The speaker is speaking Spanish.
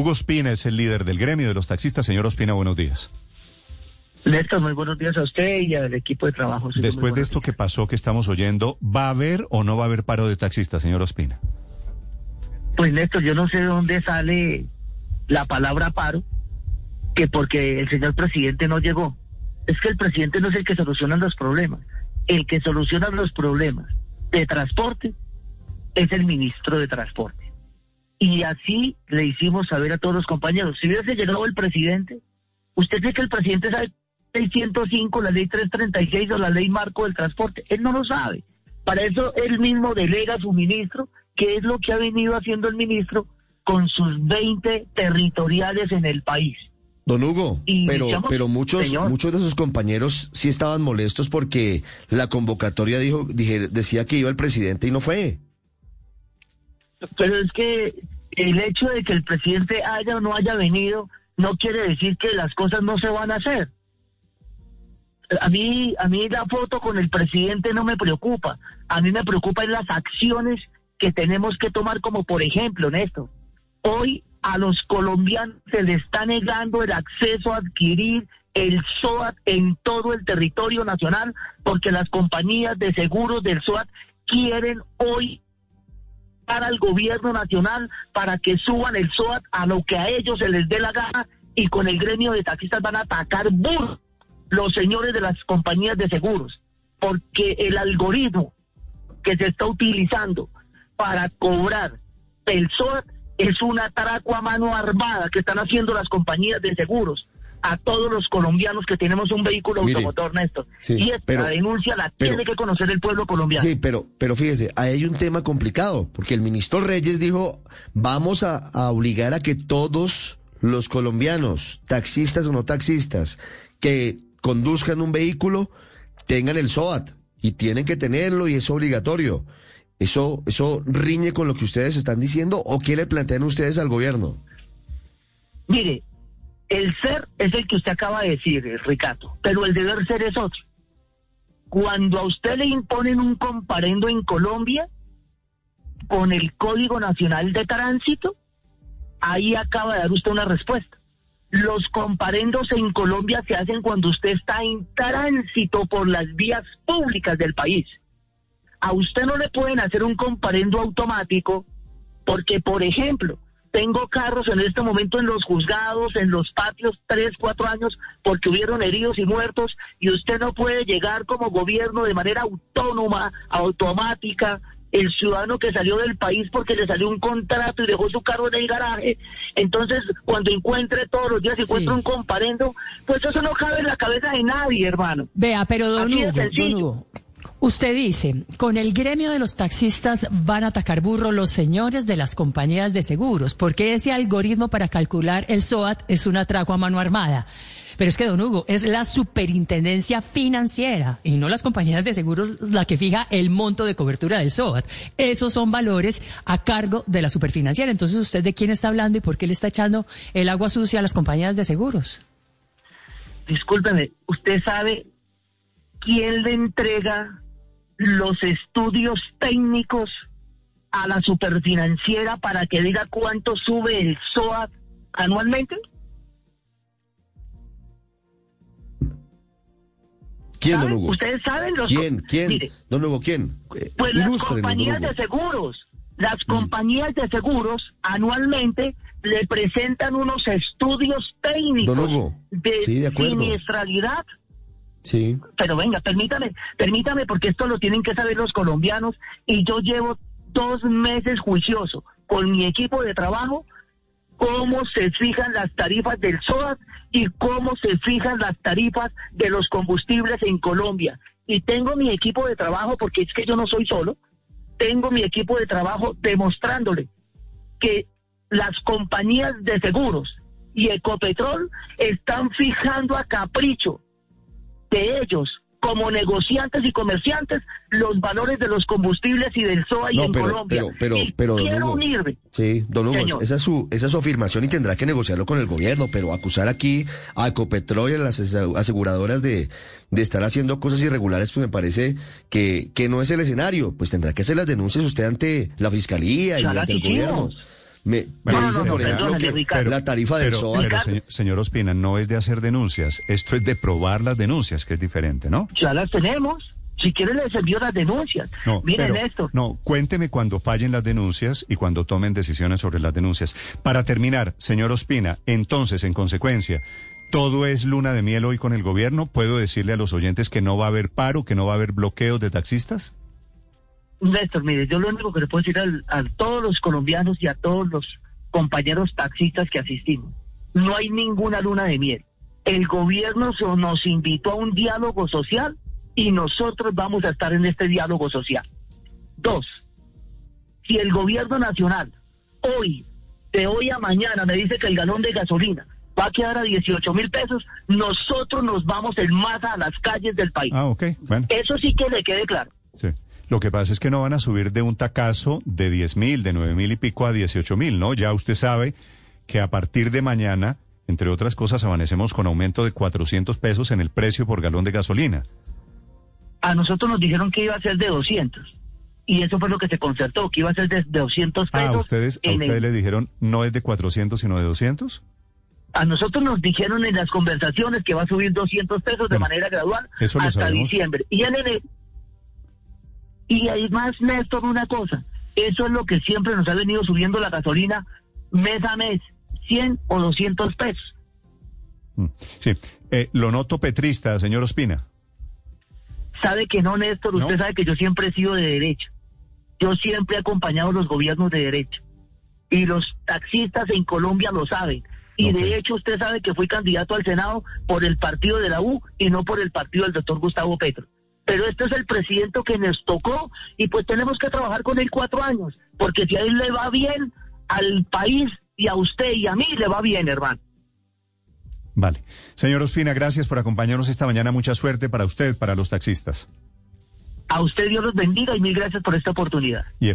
Hugo Ospina es el líder del gremio de los taxistas. Señor Ospina, buenos días. Néstor, muy buenos días a usted y al equipo de trabajo. Después de esto que pasó, que estamos oyendo, ¿va a haber o no va a haber paro de taxistas, señor Ospina? Pues Néstor, yo no sé de dónde sale la palabra paro, que porque el señor presidente no llegó. Es que el presidente no es el que soluciona los problemas. El que soluciona los problemas de transporte es el ministro de Transporte. Y así le hicimos saber a todos los compañeros. Si hubiese llegado el presidente, ¿usted cree que el presidente sabe 605, la ley 336 o la ley marco del transporte? Él no lo sabe. Para eso él mismo delega a su ministro, que es lo que ha venido haciendo el ministro con sus 20 territoriales en el país. Don Hugo, pero, pero muchos, muchos de sus compañeros sí estaban molestos porque la convocatoria dijo, dije, decía que iba el presidente y no fue. Pero es que el hecho de que el presidente haya o no haya venido no quiere decir que las cosas no se van a hacer. A mí, a mí la foto con el presidente no me preocupa. A mí me preocupan las acciones que tenemos que tomar, como por ejemplo, Néstor, hoy a los colombianos se les está negando el acceso a adquirir el SOAT en todo el territorio nacional porque las compañías de seguros del SOAT quieren hoy al gobierno nacional para que suban el SOAT a lo que a ellos se les dé la gana y con el gremio de taxistas van a atacar burro los señores de las compañías de seguros, porque el algoritmo que se está utilizando para cobrar el SOAT es una atraco a mano armada que están haciendo las compañías de seguros a todos los colombianos que tenemos un vehículo automotor, Néstor. y esta denuncia la tiene que conocer el pueblo colombiano. Sí, pero, pero fíjese, ahí hay un tema complicado, porque el ministro Reyes dijo, vamos a, a obligar a que todos los colombianos, taxistas o no taxistas, que conduzcan un vehículo, tengan el SOAT, y tienen que tenerlo y es obligatorio. ¿Eso, ¿Eso riñe con lo que ustedes están diciendo o qué le plantean ustedes al gobierno? Mire, el ser es el que usted acaba de decir, Ricardo, pero el deber ser es otro. Cuando a usted le imponen un comparendo en Colombia con el Código Nacional de Tránsito, ahí acaba de dar usted una respuesta. Los comparendos en Colombia se hacen cuando usted está en tránsito por las vías públicas del país. A usted no le pueden hacer un comparendo automático porque, por ejemplo, tengo carros en este momento en los juzgados, en los patios, tres, cuatro años, porque hubieron heridos y muertos, y usted no puede llegar como gobierno de manera autónoma, automática, el ciudadano que salió del país porque le salió un contrato y dejó su carro en el garaje, entonces cuando encuentre todos los días, si encuentra un comparendo, pues eso no cabe en la cabeza de nadie, hermano. Vea, pero don Hugo, Usted dice, con el gremio de los taxistas van a atacar burro los señores de las compañías de seguros, porque ese algoritmo para calcular el SOAT es un atraco a mano armada. Pero es que, don Hugo, es la superintendencia financiera y no las compañías de seguros la que fija el monto de cobertura del SOAT. Esos son valores a cargo de la superfinanciera. Entonces, ¿usted de quién está hablando y por qué le está echando el agua sucia a las compañías de seguros? Discúlpeme, ¿usted sabe quién le entrega los estudios técnicos a la superfinanciera para que diga cuánto sube el SOAT anualmente? ¿Quién, don Hugo? Ustedes saben los... ¿Quién? ¿Quién? don Hugo, ¿quién? Eh, pues las compañías de seguros. Las mm. compañías de seguros anualmente le presentan unos estudios técnicos de, de siniestralidad Sí. Pero venga, permítame, permítame, porque esto lo tienen que saber los colombianos y yo llevo dos meses juicioso con mi equipo de trabajo cómo se fijan las tarifas del SOAT y cómo se fijan las tarifas de los combustibles en Colombia. Y tengo mi equipo de trabajo, porque es que yo no soy solo, tengo mi equipo de trabajo demostrándole que las compañías de seguros y Ecopetrol están fijando a capricho de ellos como negociantes y comerciantes los valores de los combustibles y del SOA y en Colombia. Pero, pero, quiero unirme. Sí, don Hugo, esa es, su, esa es su afirmación y tendrá que negociarlo con el gobierno, pero acusar aquí a Ecopetrol y a las aseguradoras de, de estar haciendo cosas irregulares, pues me parece que, que no es el escenario. Pues tendrá que hacer las denuncias usted ante la fiscalía y ante el gobierno. Me, Bueno, me no, dicen, no, por ejemplo, que Ricardo. la tarifa del Pero, SOA... pero, señor, señor Ospina, no es de hacer denuncias, esto es de probar las denuncias, que es diferente, ¿no? Ya las tenemos. Si quieren les envío las denuncias. No, Miren pero- esto. No, cuénteme cuando fallen las denuncias y cuando tomen decisiones sobre las denuncias. Para terminar, señor Ospina, entonces, en consecuencia, ¿todo es luna de miel hoy con el gobierno? ¿Puedo decirle a los oyentes que no va a haber paro, que no va a haber bloqueos de taxistas? Néstor, mire, yo lo único que le puedo decir al- a todos los colombianos y a todos los compañeros taxistas que asistimos, no hay ninguna luna de miel. El gobierno nos invitó a un diálogo social y nosotros vamos a estar en este diálogo social. Dos, si el gobierno nacional hoy, de hoy a mañana, me dice que el galón de gasolina va a quedar a 18 mil pesos, nosotros nos vamos en masa a las calles del país. Ah, ok, bueno. Eso sí que le quede claro. Sí. Lo que pasa es que no van a subir de un tacazo de 10 mil, de 9 mil y pico a 18 mil, ¿no? Ya usted sabe que a partir de mañana, entre otras cosas, amanecemos con aumento de 400 pesos en el precio por galón de gasolina. a nosotros nos dijeron que iba a ser de 200. Y eso fue lo que se concertó, que iba a ser de, de 200 pesos. Ah, ustedes, a ustedes el- le dijeron no es de 400, sino de 200. a nosotros nos dijeron en las conversaciones que va a subir 200 pesos de manera gradual hasta diciembre. Y en. Y además, Néstor, una cosa. Eso es lo que siempre nos ha venido subiendo la gasolina mes a mes. 100 o 200 pesos. Mm, Sí. Eh, lo noto petrista, señor Ospina. Sabe que no, Néstor, No. usted sabe que yo siempre he sido de derecha. Yo siempre he acompañado los gobiernos de derecha. Y los taxistas en Colombia lo saben. Y de hecho usted sabe que fui candidato al Senado por el partido de la U y no por el partido del doctor Gustavo Petro. Pero este es el presidente que nos tocó y pues tenemos que trabajar con él cuatro años. Porque si a él le va bien, al país y a usted y a mí le va bien, hermano. Vale. Señor Ospina, gracias por acompañarnos esta mañana. Mucha suerte para usted, para los taxistas. A usted Dios los bendiga y mil gracias por esta oportunidad. Y